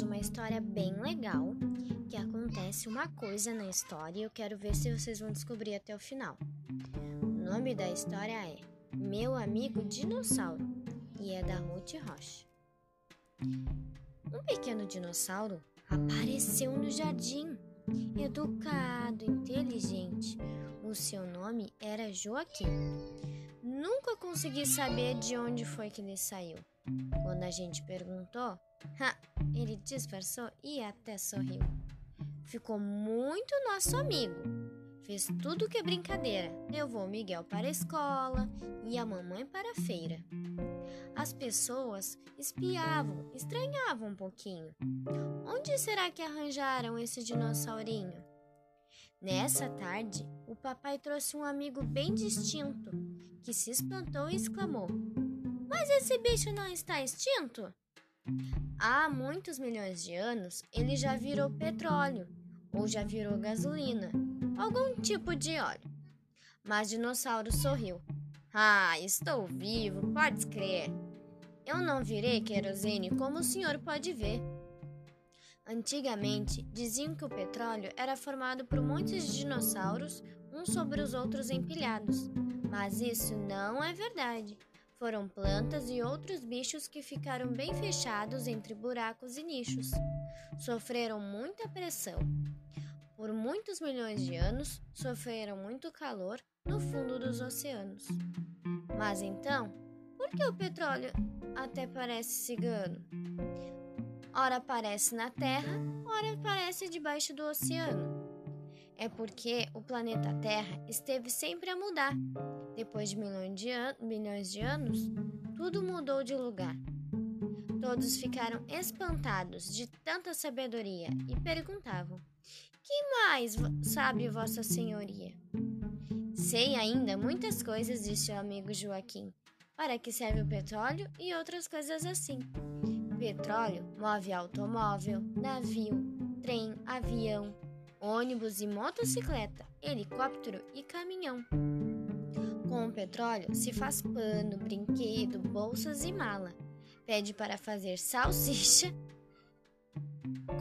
temos uma história bem legal que acontece uma coisa na história e eu quero ver se vocês vão descobrir até o final. O nome da história é Meu Amigo Dinossauro e é da Ruth Rocha. Um pequeno dinossauro apareceu no jardim, educado, inteligente. O seu nome era Joaquim. Nunca consegui saber de onde foi que ele saiu. Quando a gente perguntou, ha, ele disfarçou e até sorriu. Ficou muito nosso amigo. Fez tudo que é brincadeira. Levou o Miguel para a escola e a mamãe para a feira. As pessoas espiavam, estranhavam um pouquinho. Onde será que arranjaram esse dinossaurinho? Nessa tarde, o papai trouxe um amigo bem distinto, que se espantou e exclamou: Mas esse bicho não está extinto? Há muitos milhões de anos ele já virou petróleo ou já virou gasolina, algum tipo de óleo. Mas dinossauro sorriu. Ah, estou vivo, pode crer. Eu não virei querosene como o senhor pode ver. Antigamente, diziam que o petróleo era formado por muitos dinossauros, uns sobre os outros empilhados. Mas isso não é verdade. Foram plantas e outros bichos que ficaram bem fechados entre buracos e nichos. Sofreram muita pressão. Por muitos milhões de anos, sofreram muito calor no fundo dos oceanos. Mas então, por que o petróleo até parece cigano? ora aparece na Terra, ora aparece debaixo do oceano. É porque o planeta Terra esteve sempre a mudar. Depois de milhões de, anos, tudo mudou de lugar. Todos ficaram espantados de tanta sabedoria e perguntavam: Que mais sabe Vossa Senhoria? Sei ainda muitas coisas, disse o amigo Joaquim. Para que serve o petróleo e outras coisas assim. Petróleo move automóvel, navio, trem, avião, ônibus e motocicleta, helicóptero e caminhão. Com o petróleo se faz pano, brinquedo, bolsas e mala. Pede para fazer salsicha,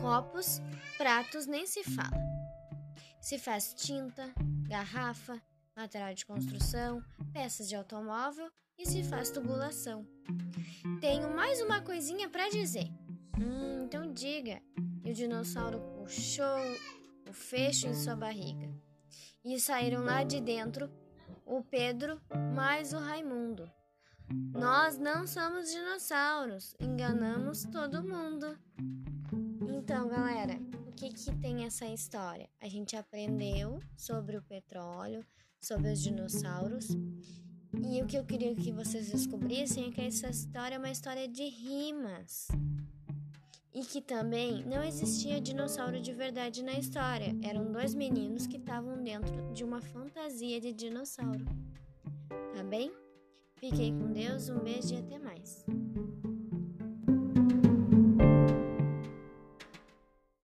copos, pratos nem se fala. Se faz tinta, garrafa, material de construção, peças de automóvel e se faz tubulação. Tenho mais uma coisinha para dizer. Hum, então diga. E o dinossauro puxou o fecho em sua barriga. E saíram lá de dentro o Pedro mais o Raimundo. Nós não somos dinossauros, enganamos todo mundo. Então, galera, o que que tem essa história? A gente aprendeu sobre o petróleo, sobre os dinossauros e o que eu queria que vocês descobrissem é que essa história é uma história de rimas. E que também não existia dinossauro de verdade na história. Eram dois meninos que estavam dentro de uma fantasia de dinossauro. Tá bem? Fiquem com Deus, um beijo e até mais.